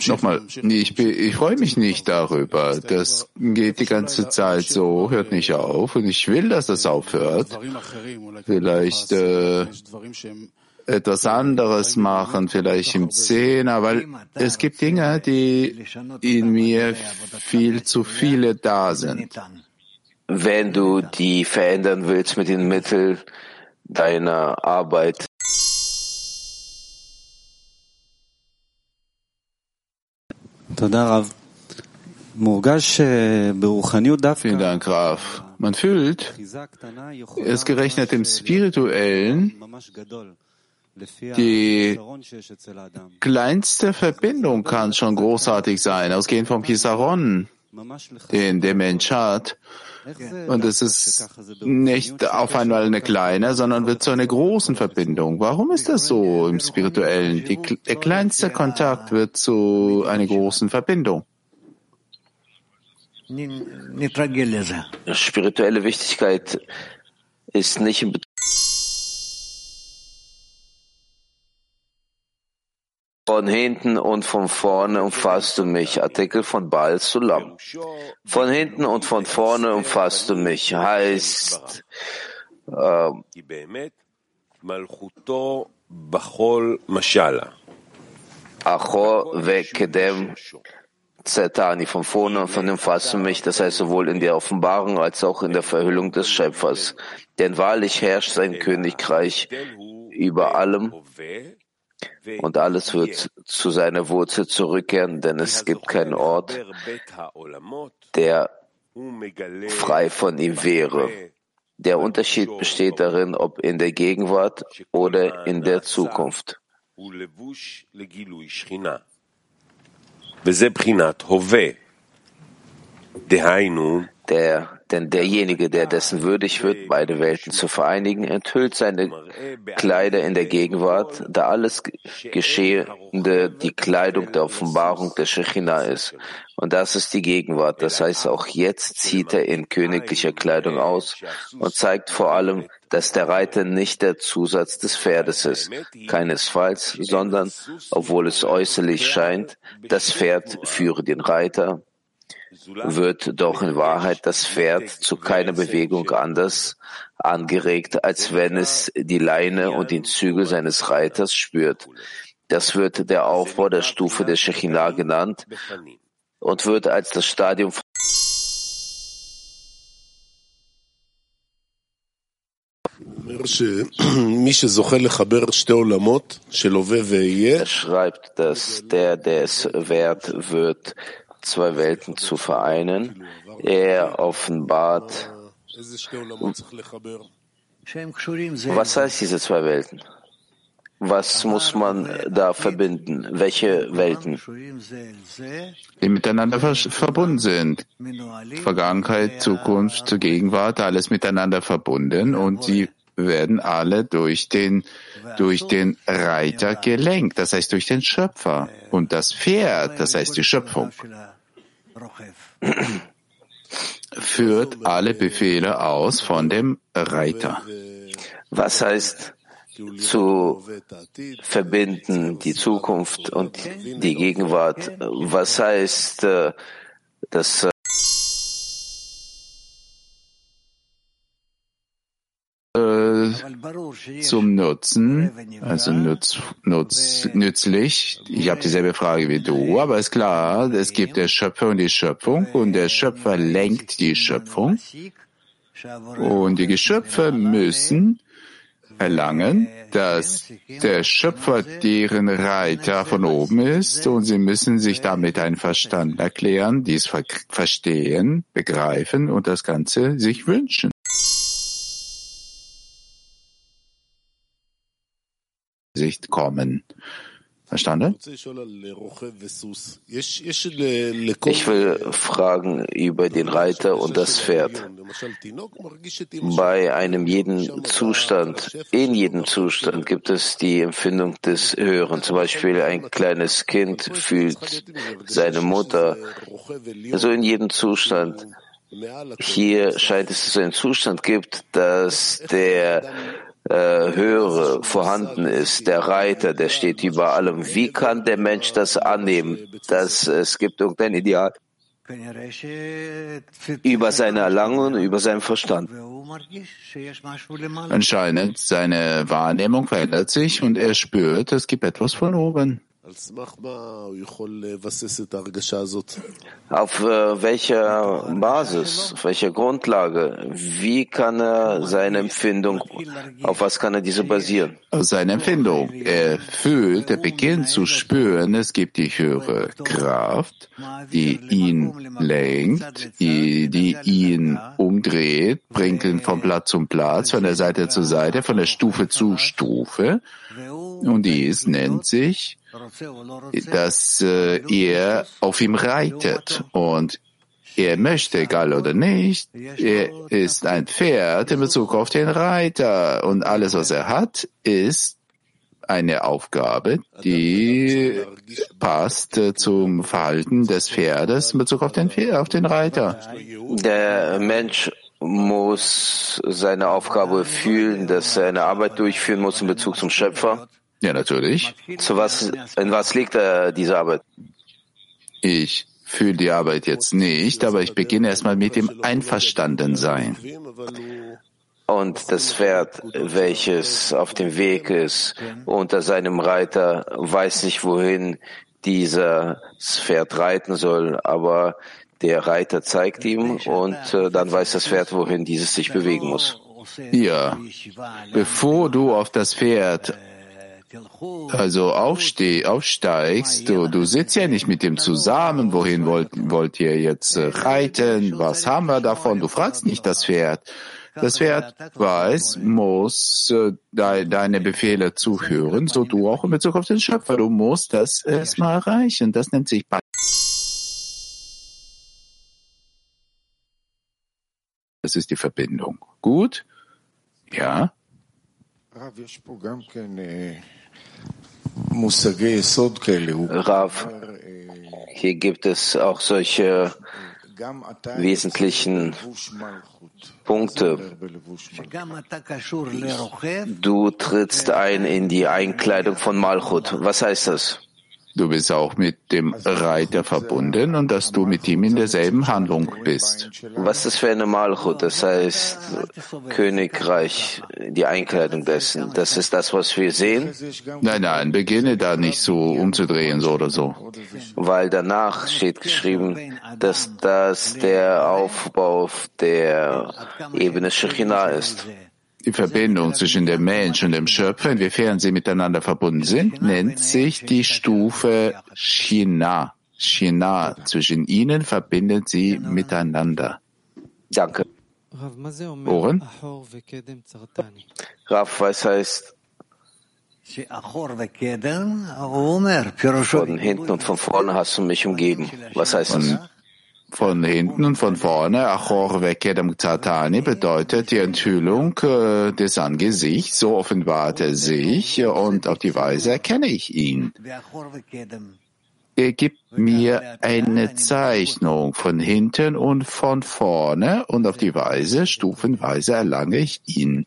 Nochmal, ich, ich freue mich nicht darüber. Das geht die ganze Zeit so, hört nicht auf und ich will, dass das aufhört. Vielleicht äh, etwas anderes machen, vielleicht im Zehner, weil es gibt Dinge, die in mir viel zu viele da sind. Wenn du die verändern willst mit den Mitteln deiner Arbeit, Vielen Dank, Raf. Man fühlt, es gerechnet im Spirituellen, die kleinste Verbindung kann schon großartig sein, ausgehend vom Pisaron, den der Mensch hat. Und es ist nicht auf einmal eine kleine, sondern wird zu einer großen Verbindung. Warum ist das so im Spirituellen? Die, der kleinste Kontakt wird zu einer großen Verbindung. Spirituelle Wichtigkeit ist nicht in Von hinten und von vorne umfasst du mich. Artikel von Baal Sulam. Von hinten und von vorne umfasst du mich. Heißt, äh, Achor vekedem Zetani, von vorne und von umfasst du mich, das heißt sowohl in der Offenbarung als auch in der Verhüllung des Schöpfers. Denn wahrlich herrscht sein Königreich über allem Und alles wird zu seiner Wurzel zurückkehren, denn es gibt keinen Ort, der frei von ihm wäre. Der Unterschied besteht darin, ob in der Gegenwart oder in der Zukunft. Der denn derjenige, der dessen würdig wird, beide Welten zu vereinigen, enthüllt seine Kleider in der Gegenwart, da alles Geschehende die Kleidung der Offenbarung der Shechina ist. Und das ist die Gegenwart. Das heißt, auch jetzt zieht er in königlicher Kleidung aus und zeigt vor allem, dass der Reiter nicht der Zusatz des Pferdes ist. Keinesfalls, sondern, obwohl es äußerlich scheint, das Pferd führe den Reiter, wird doch in Wahrheit das Pferd zu keiner Bewegung anders angeregt, als wenn es die Leine und den Zügel seines Reiters spürt. Das wird der Aufbau der Stufe der Shechinah genannt und wird als das Stadium (clears throat) er schreibt, dass der, der es wert wird, zwei Welten zu vereinen. Er offenbart, was heißt diese zwei Welten? Was muss man da verbinden? Welche Welten? Die miteinander verbunden sind. Vergangenheit, Zukunft, Gegenwart, alles miteinander verbunden und sie werden alle durch den, durch den Reiter gelenkt, das heißt durch den Schöpfer. Und das Pferd, das heißt die Schöpfung führt alle Befehle aus von dem Reiter. Was heißt zu verbinden, die Zukunft und die Gegenwart? Was heißt äh, das zum Nutzen, also nutz, nutz, nützlich. Ich habe dieselbe Frage wie du, aber ist klar, es gibt der Schöpfer und die Schöpfung und der Schöpfer lenkt die Schöpfung und die Geschöpfe müssen erlangen, dass der Schöpfer deren Reiter von oben ist und sie müssen sich damit einverstanden erklären, dies verstehen, begreifen und das Ganze sich wünschen. Sicht kommen. Verstanden? Ich will fragen über den Reiter und das Pferd. Bei einem jeden Zustand, in jedem Zustand gibt es die Empfindung des Hören. Zum Beispiel ein kleines Kind fühlt seine Mutter. Also in jedem Zustand. Hier scheint es, dass es einen Zustand gibt, dass der Höhere vorhanden ist, der Reiter, der steht über allem. Wie kann der Mensch das annehmen, dass es gibt irgendein Ideal über seine Erlangung, über seinen Verstand? Anscheinend seine Wahrnehmung verändert sich und er spürt, es gibt etwas von oben. Auf äh, welcher Basis, auf welcher Grundlage, wie kann er seine Empfindung, auf was kann er diese basieren? Auf seine Empfindung. Er fühlt, er beginnt zu spüren, es gibt die höhere Kraft, die ihn lenkt, die, die ihn umdreht, bringt ihn vom Platz zum Platz, von der Seite zu Seite, von der Stufe zu Stufe. Und dies nennt sich dass äh, er auf ihm reitet und er möchte, egal oder nicht, er ist ein Pferd in Bezug auf den Reiter und alles, was er hat, ist eine Aufgabe, die passt äh, zum Verhalten des Pferdes in Bezug auf den, auf den Reiter. Der Mensch muss seine Aufgabe fühlen, dass er eine Arbeit durchführen muss in Bezug zum Schöpfer. Ja, natürlich. Zu was, in was liegt äh, diese Arbeit? Ich fühle die Arbeit jetzt nicht, aber ich beginne erstmal mit dem Einverstandensein. Und das Pferd, welches auf dem Weg ist, unter seinem Reiter, weiß nicht, wohin dieses Pferd reiten soll, aber der Reiter zeigt ihm und äh, dann weiß das Pferd, wohin dieses sich bewegen muss. Ja, bevor du auf das Pferd also aufsteh, aufsteigst, du, du sitzt ja nicht mit dem zusammen, wohin wollt, wollt ihr jetzt äh, reiten, was haben wir davon, du fragst nicht das Pferd. Das Pferd weiß, muss äh, de, deine Befehle zuhören, so du auch in Bezug auf den Schöpfer, du musst das erstmal erreichen, das nennt sich Das ist die Verbindung. Gut? Ja? Rav, hier gibt es auch solche wesentlichen Punkte. Du trittst ein in die Einkleidung von Malchut. Was heißt das? Du bist auch mit dem Reiter verbunden und dass du mit ihm in derselben Handlung bist. Was ist für eine Malchut? Das heißt Königreich, die Einkleidung dessen. Das ist das, was wir sehen? Nein, nein, beginne da nicht so umzudrehen, so oder so. Weil danach steht geschrieben, dass das der Aufbau der Ebene Shekhinah ist die Verbindung zwischen dem Mensch und dem Schöpfer, inwiefern sie miteinander verbunden sind, nennt sich die Stufe Shina. Shina. Zwischen ihnen verbindet sie miteinander. Danke. Oren? Rav, was heißt von hinten und von vorne hast du mich umgeben. Was heißt das? von hinten und von vorne, Achor Vekedem Tzatani, bedeutet die Enthüllung äh, des Angesichts, so offenbart er sich und auf die Weise erkenne ich ihn. Er gibt mir eine Zeichnung von hinten und von vorne und auf die Weise, stufenweise erlange ich ihn.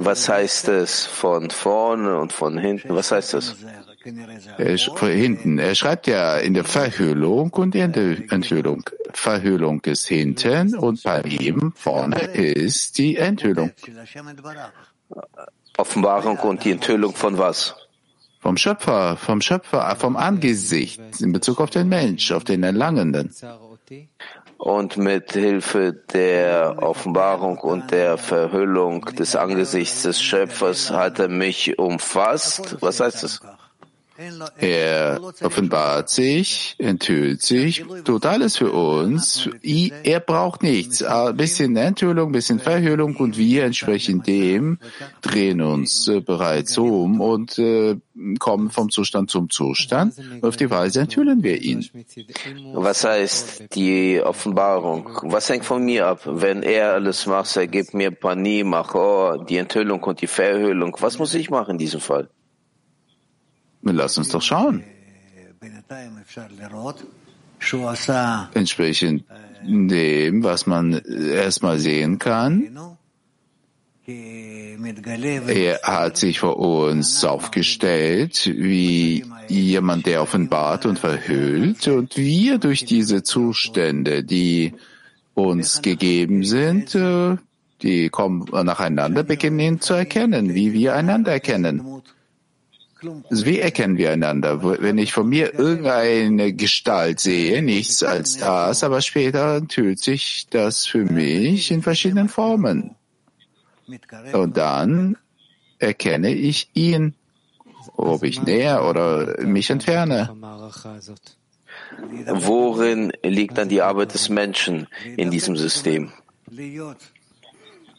Was heißt es von vorne und von hinten? Was heißt? Er von hinten. Er schreibt ja in der Verhüllung und in der Enthüllung. Verhüllung ist hinten und bei ihm vorne ist die Enthüllung. Offenbarung und die Enthüllung von was? Vom Schöpfer, vom Schöpfer, vom Angesicht in Bezug auf den Mensch, auf den Erlangenden. Und mit Hilfe der Offenbarung und der Verhüllung des Angesichts des Schöpfers hat er mich umfasst. Was heißt das? Er offenbart sich, enthüllt sich, tut alles für uns. Er braucht nichts. Ein bisschen Enthüllung, ein bisschen Verhüllung und wir entsprechend dem drehen uns äh, bereits um und äh, kommen vom Zustand zum Zustand. Auf die Weise enthüllen wir ihn. Was heißt die Offenbarung? Was hängt von mir ab? Wenn er alles macht, er gibt mir Pani, Machor, die Enthüllung und die Verhüllung. Was muss ich machen in diesem Fall? Lass uns doch schauen. Entsprechend dem, was man erstmal sehen kann, er hat sich vor uns aufgestellt wie jemand, der offenbart und verhüllt und wir durch diese Zustände, die uns gegeben sind, äh, die kommen nacheinander, beginnen ihn zu erkennen, wie wir einander erkennen. Wie erkennen wir einander? Wenn ich von mir irgendeine Gestalt sehe, nichts als das, aber später enthüllt sich das für mich in verschiedenen Formen. Und dann erkenne ich ihn, ob ich näher oder mich entferne. Worin liegt dann die Arbeit des Menschen in diesem System?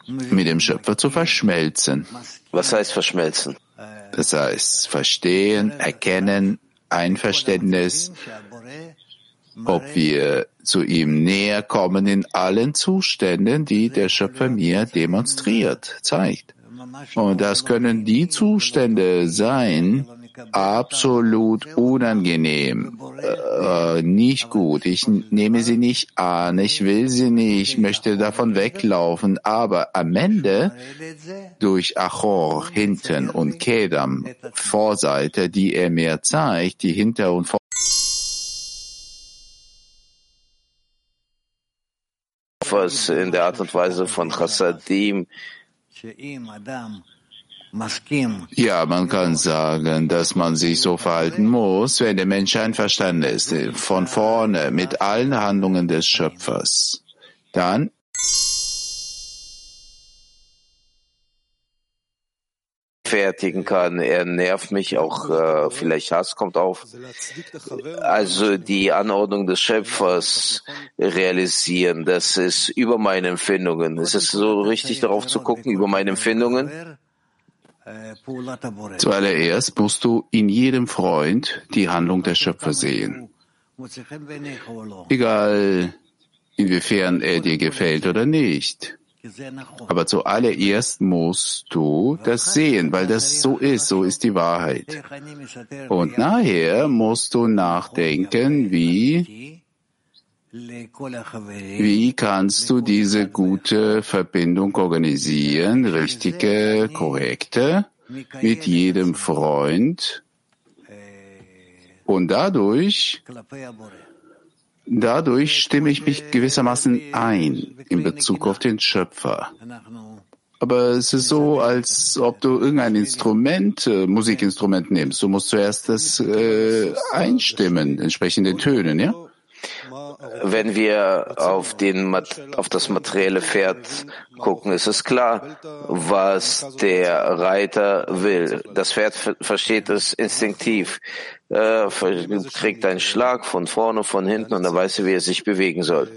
Mit dem Schöpfer zu verschmelzen. Was heißt verschmelzen? Das heißt, verstehen, erkennen, Einverständnis, ob wir zu ihm näher kommen in allen Zuständen, die der Schöpfer mir demonstriert, zeigt. Und das können die Zustände sein, absolut unangenehm, äh, nicht gut. Ich nehme sie nicht an, ich will sie nicht, möchte davon weglaufen, aber am Ende durch Achor hinten und Kedam Vorseite, die er mir zeigt, die Hinter- und Vor was in der Art und Weise von Chassadim ja, man kann sagen, dass man sich so verhalten muss, wenn der Mensch einverstanden ist, von vorne mit allen Handlungen des Schöpfers. Dann rechtfertigen kann. Er nervt mich auch, äh, vielleicht Hass kommt auf. Also die Anordnung des Schöpfers realisieren, das ist über meine Empfindungen. Ist es so richtig darauf zu gucken, über meine Empfindungen? Zuallererst musst du in jedem Freund die Handlung der Schöpfer sehen. Egal, inwiefern er dir gefällt oder nicht. Aber zuallererst musst du das sehen, weil das so ist, so ist die Wahrheit. Und nachher musst du nachdenken, wie, wie kannst du diese gute Verbindung organisieren, richtige, korrekte, mit jedem Freund? Und dadurch Dadurch stimme ich mich gewissermaßen ein in Bezug auf den Schöpfer. Aber es ist so, als ob du irgendein Instrument, äh, Musikinstrument nimmst. Du musst zuerst das äh, einstimmen, entsprechend Tönen, ja? Wenn wir auf, den, auf das materielle Pferd gucken, ist es klar, was der Reiter will. Das Pferd versteht es instinktiv, äh, kriegt einen Schlag von vorne, von hinten und dann weiß er, wie er sich bewegen soll.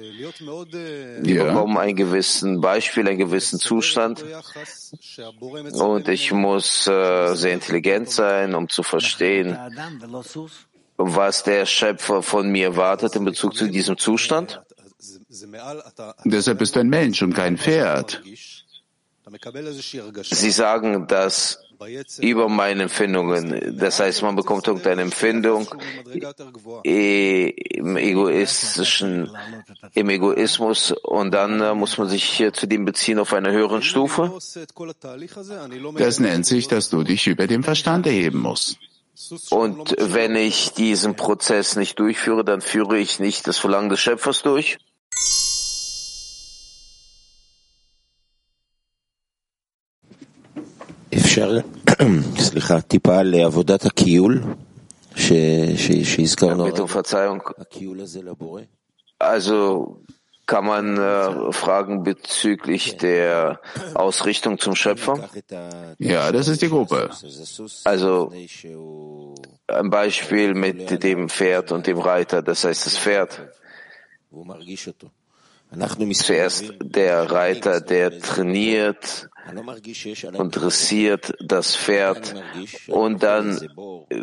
Wir bekommen ein gewissen Beispiel, einen gewissen Zustand und ich muss äh, sehr intelligent sein, um zu verstehen, was der Schöpfer von mir wartet in Bezug zu diesem Zustand? Deshalb bist du ein Mensch und kein Pferd. Sie sagen, dass über meine Empfindungen, das heißt, man bekommt irgendeine Empfindung im egoistischen, im Egoismus und dann äh, muss man sich zu dem beziehen auf einer höheren Stufe. Das nennt sich, dass du dich über den Verstand erheben musst. Und wenn ich diesen Prozess nicht durchführe, dann führe ich nicht das Verlangen des Schöpfers durch. Bitte (clears throat) um Verzeihung. Also kann man äh, fragen bezüglich der Ausrichtung zum Schöpfer? Ja, das ist die Gruppe. Also ein Beispiel mit dem Pferd und dem Reiter, das heißt das Pferd. Zuerst der Reiter, der trainiert, und dressiert das Pferd und dann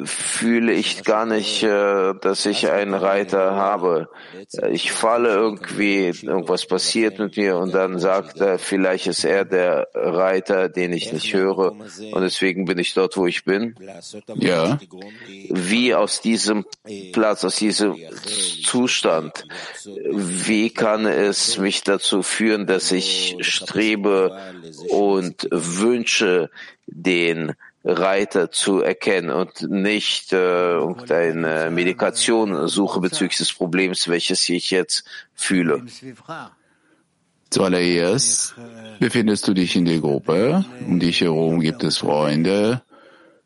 fühle ich gar nicht, äh, dass ich einen Reiter habe. Ich falle irgendwie, irgendwas passiert mit mir und dann sagt er, vielleicht ist er der Reiter, den ich nicht höre und deswegen bin ich dort, wo ich bin. Ja. Wie aus diesem Platz, aus diesem Zustand, wie kann es mich dazu führen, dass ich strebe und wünsche, den Reiter zu erkennen und nicht äh, irgendeine Medikation suche bezüglich des Problems, welches ich jetzt fühle. Zuallererst befindest du dich in der Gruppe, um dich herum gibt es Freunde.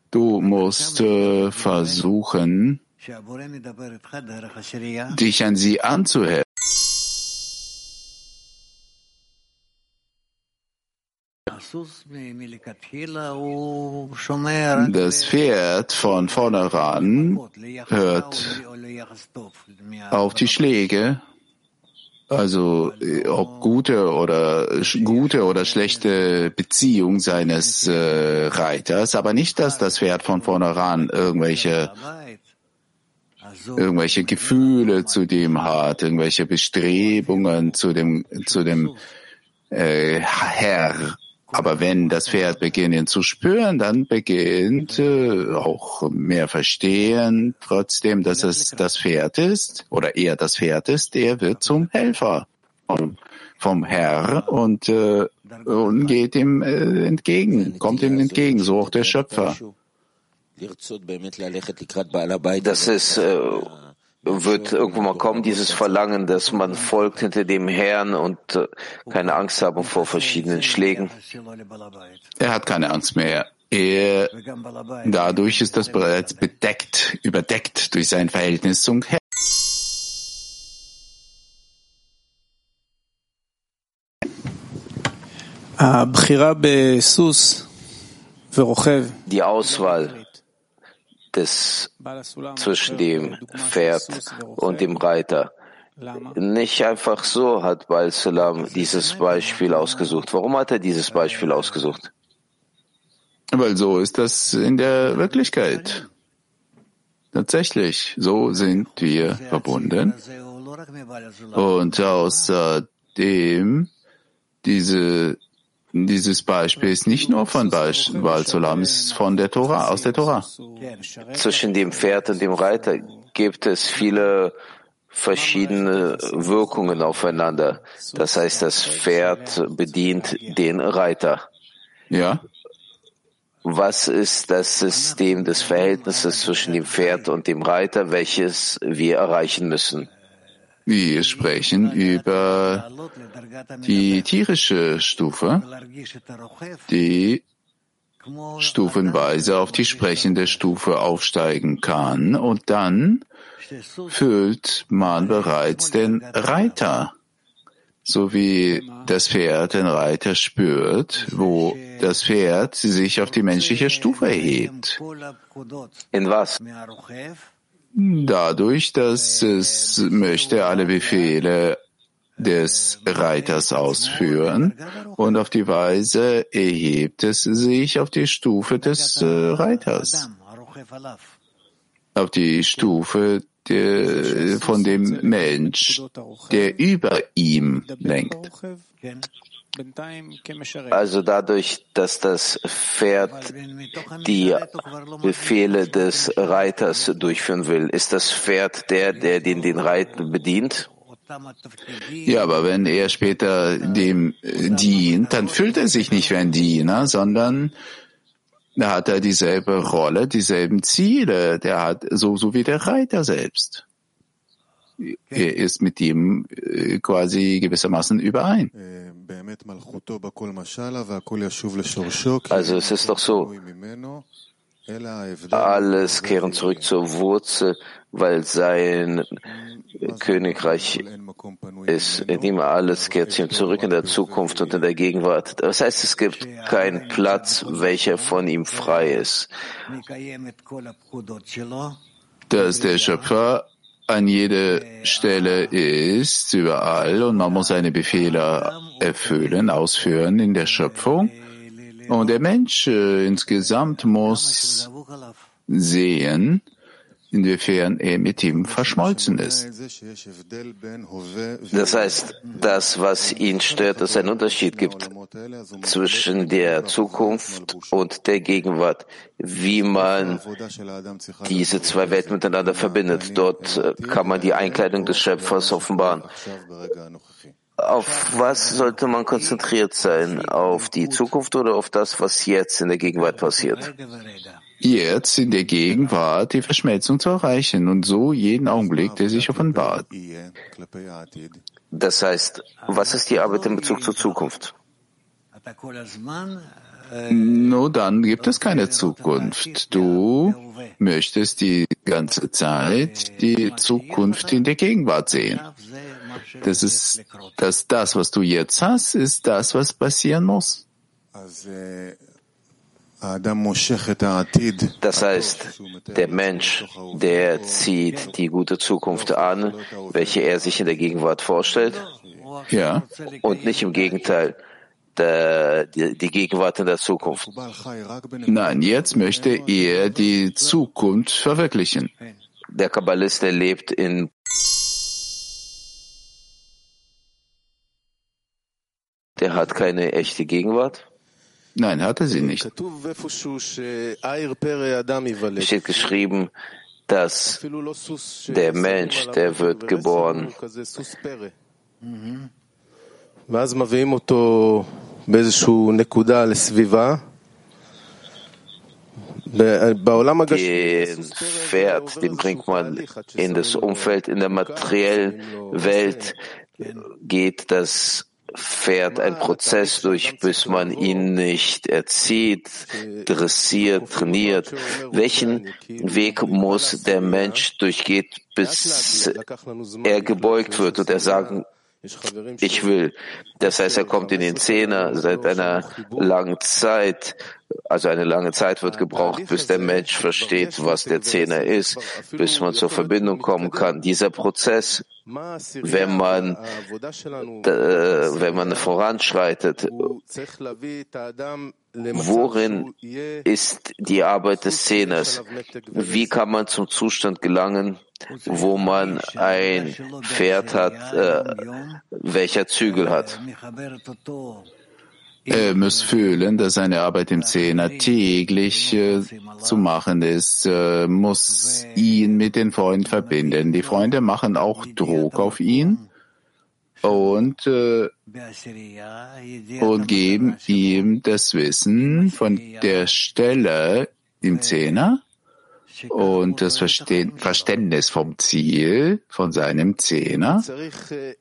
Du musst äh, versuchen, dich an sie anzuhören. Das Pferd von vornherein hört auf die Schläge, also ob gute oder gute oder schlechte Beziehung seines äh, Reiters, aber nicht, dass das Pferd von vornherein irgendwelche irgendwelche Gefühle zu dem hat, irgendwelche Bestrebungen zu dem zu dem äh, Herr aber wenn das Pferd beginnt zu spüren, dann beginnt äh, auch mehr verstehen, trotzdem, dass es das Pferd ist oder er das Pferd ist, der wird zum Helfer vom, vom Herr und, äh, und geht ihm äh, entgegen, kommt ihm entgegen, so auch der Schöpfer. Das ist äh, wird irgendwann mal kommen, dieses Verlangen, dass man folgt hinter dem Herrn und äh, keine Angst haben vor verschiedenen Schlägen. Er hat keine Angst mehr. Er, dadurch ist das bereits bedeckt, überdeckt durch sein Verhältnis zum Herrn. die Auswahl des, zwischen dem Pferd und dem Reiter. Nicht einfach so hat Baal Salam dieses Beispiel ausgesucht. Warum hat er dieses Beispiel ausgesucht? Weil so ist das in der Wirklichkeit. Tatsächlich, so sind wir verbunden. Und außerdem, diese, dieses Beispiel ist nicht nur von Baal Salam, es ist von der Tora, aus der Tora. Zwischen dem Pferd und dem Reiter gibt es viele verschiedene Wirkungen aufeinander. Das heißt, das Pferd bedient den Reiter. Ja. Was ist das System des Verhältnisses zwischen dem Pferd und dem Reiter, welches wir erreichen müssen? Wir sprechen über die tierische Stufe, die stufenweise auf die sprechende Stufe aufsteigen kann und dann fühlt man bereits den Reiter, so wie das Pferd den Reiter spürt, wo das Pferd sich auf die menschliche Stufe erhebt. In was? Dadurch, dass es möchte alle Befehle des Reiters ausführen und auf die Weise erhebt es sich auf die Stufe des äh, Reiters, auf die Stufe der, von dem Mensch, der über ihm lenkt. Also dadurch, dass das Pferd die Befehle des Reiters durchführen will, ist das Pferd der, der den, den Reiter bedient? Ja, aber wenn er später dem dient, dann fühlt er sich nicht wie ein Diener, sondern da hat er dieselbe Rolle, dieselben Ziele. Der hat so, so wie der Reiter selbst. Er ist mit ihm äh, quasi gewissermaßen überein. Also es ist doch so, alles kehren zurück zur Wurzel, weil sein Königreich ist, in dem alles kehrt sich zurück in der Zukunft und in der Gegenwart. Das heißt, es gibt keinen Platz, welcher von ihm frei ist. Dass der Schöpfer an jeder Stelle ist, überall, und man muss seine Befehle erfüllen, ausführen in der Schöpfung. Und der Mensch äh, insgesamt muss sehen, inwiefern er mit ihm verschmolzen ist. Das heißt, das, was ihn stört, dass es einen Unterschied gibt zwischen der Zukunft und der Gegenwart, wie man diese zwei Welten miteinander verbindet. Dort äh, kann man die Einkleidung des Schöpfers offenbaren. Auf was sollte man konzentriert sein? Auf die Zukunft oder auf das, was jetzt in der Gegenwart passiert? Jetzt in der Gegenwart die Verschmelzung zu erreichen und so jeden Augenblick, der sich offenbart. Das heißt, was ist die Arbeit in Bezug zur Zukunft? Nur dann gibt es keine Zukunft. Du möchtest die ganze Zeit die Zukunft in der Gegenwart sehen. Das ist, dass das, was du jetzt hast, ist das, was passieren muss. Das heißt, der Mensch, der zieht die gute Zukunft an, welche er sich in der Gegenwart vorstellt. Ja. Und nicht im Gegenteil, der, die, die Gegenwart in der Zukunft. Nein, jetzt möchte er die Zukunft verwirklichen. Der Kabbalist, der lebt in der hat keine echte Gegenwart. Nein, hatte sie nicht. Es steht geschrieben, dass der Mensch, der wird geboren. Den Pferd, den bringt man in das Umfeld, in der materiellen Welt. geht das fährt ein Prozess durch, bis man ihn nicht erzieht, dressiert, trainiert. Welchen Weg muss der Mensch durchgehen, bis er gebeugt wird und er sagen, ich will. Das heißt, er kommt in den Zehner seit einer langen Zeit, Also eine lange Zeit wird gebraucht, bis der Mensch versteht, was der Zehner ist, bis man zur Verbindung kommen kann. Dieser Prozess, wenn man, äh, wenn man voranschreitet, worin ist die Arbeit des Zehners? Wie kann man zum Zustand gelangen, wo man ein Pferd hat, äh, welcher Zügel hat? Er muss fühlen, dass seine Arbeit im Zehner täglich äh, zu machen ist, äh, muss ihn mit den Freunden verbinden. Die Freunde machen auch Druck auf ihn und, äh, und geben ihm das Wissen von der Stelle im Zehner und das Verständnis vom Ziel von seinem Zehner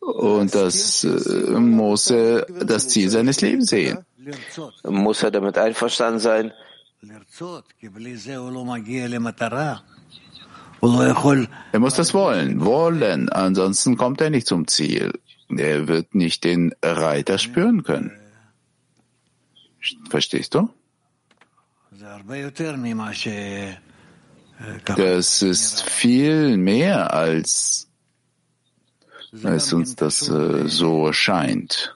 und das äh, muss er das Ziel seines Lebens sehen. Muss er damit einverstanden sein? Er muss das wollen, wollen, ansonsten kommt er nicht zum Ziel. Er wird nicht den Reiter spüren können. Verstehst du? Das ist viel mehr als, als uns das äh, so scheint.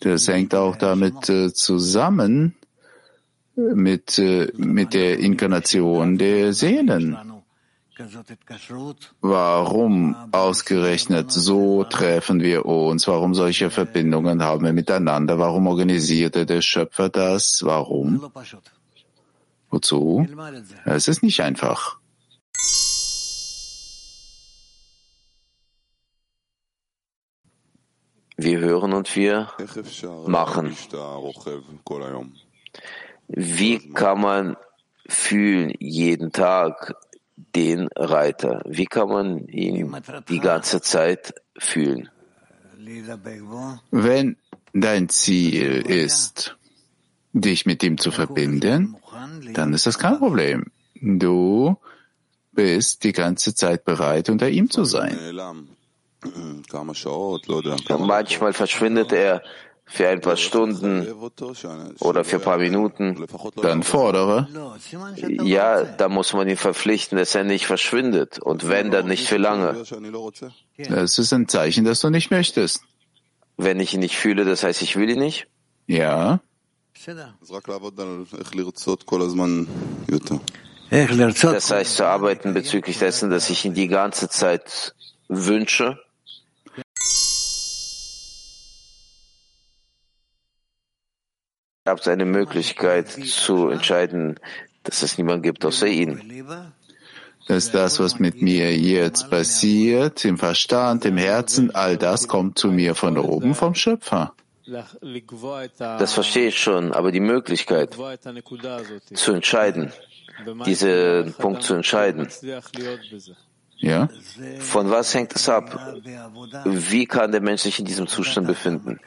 Das hängt auch damit äh, zusammen mit, äh, mit der Inkarnation der Seelen. Warum ausgerechnet so treffen wir uns? Warum solche Verbindungen haben wir miteinander? Warum organisierte der Schöpfer das? Warum? Wozu? Es ist nicht einfach. Wir hören und wir machen. Wie kann man fühlen jeden Tag den Reiter? Wie kann man ihn die ganze Zeit fühlen? Wenn dein Ziel ist, dich mit ihm zu verbinden, dann ist das kein Problem. Du bist die ganze Zeit bereit, unter ihm zu sein. Manchmal verschwindet er für ein paar Stunden oder für ein paar Minuten. Dann fordere. Ja, da muss man ihn verpflichten, dass er nicht verschwindet. Und wenn, dann nicht für lange. Das ist ein Zeichen, dass du nicht möchtest. Wenn ich ihn nicht fühle, das heißt, ich will ihn nicht? Ja. Das heißt, zu arbeiten bezüglich dessen, dass ich ihn die ganze Zeit wünsche. Gab es eine Möglichkeit zu entscheiden, dass es niemand gibt außer ihn? Dass das, was mit mir jetzt passiert, im Verstand, im Herzen, all das kommt zu mir von oben vom Schöpfer. Das verstehe ich schon, aber die Möglichkeit zu entscheiden, diesen Punkt zu entscheiden, ja? Von was hängt es ab? Wie kann der Mensch sich in diesem Zustand befinden?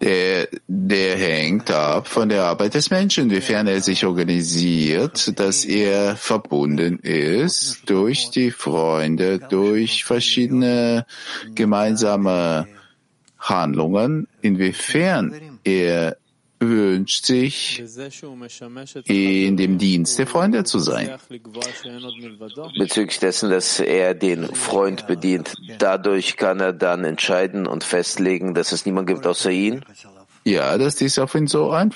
Der, der hängt ab von der Arbeit des Menschen, wiefern er sich organisiert, dass er verbunden ist durch die Freunde, durch verschiedene gemeinsame Handlungen, inwiefern er wünscht sich, in dem Dienst der Freunde zu sein. Bezüglich dessen, dass er den Freund bedient, dadurch kann er dann entscheiden und festlegen, dass es niemand gibt außer ihn? Ja, dass dies auf ihn so ein,